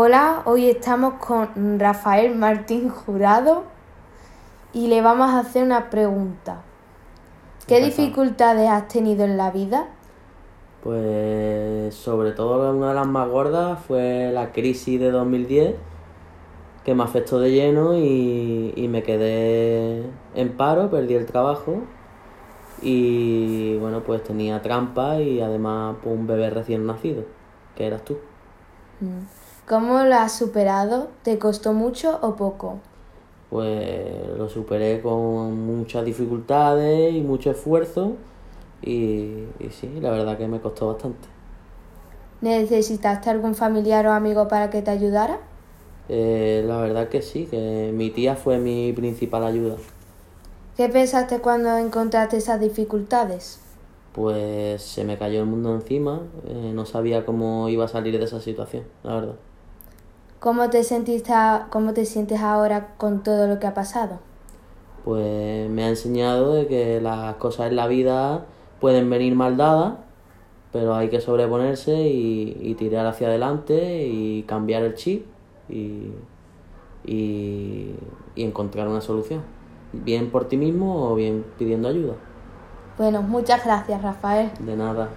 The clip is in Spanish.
Hola, hoy estamos con Rafael Martín Jurado y le vamos a hacer una pregunta. ¿Qué dificultades has tenido en la vida? Pues sobre todo una de las más gordas fue la crisis de 2010 que me afectó de lleno y, me quedé en paro, perdí el trabajo y bueno pues tenía trampa y además pues, un bebé recién nacido, que eras tú. Mm. ¿Cómo lo has superado? ¿Te costó mucho o poco? Pues lo superé con muchas dificultades y mucho esfuerzo y, y sí, la verdad que me costó bastante. ¿Necesitaste algún familiar o amigo para que te ayudara? Eh, la verdad que sí, que mi tía fue mi principal ayuda. ¿Qué pensaste cuando encontraste esas dificultades? Pues se me cayó el mundo encima, eh, no sabía cómo iba a salir de esa situación, la verdad. ¿Cómo te, sentiste, ¿Cómo te sientes ahora con todo lo que ha pasado? Pues me ha enseñado de que las cosas en la vida pueden venir mal dadas, pero hay que sobreponerse y, tirar hacia adelante y cambiar el chip y, y, y encontrar una solución, bien por ti mismo o bien pidiendo ayuda. Bueno, muchas gracias Rafael. De nada.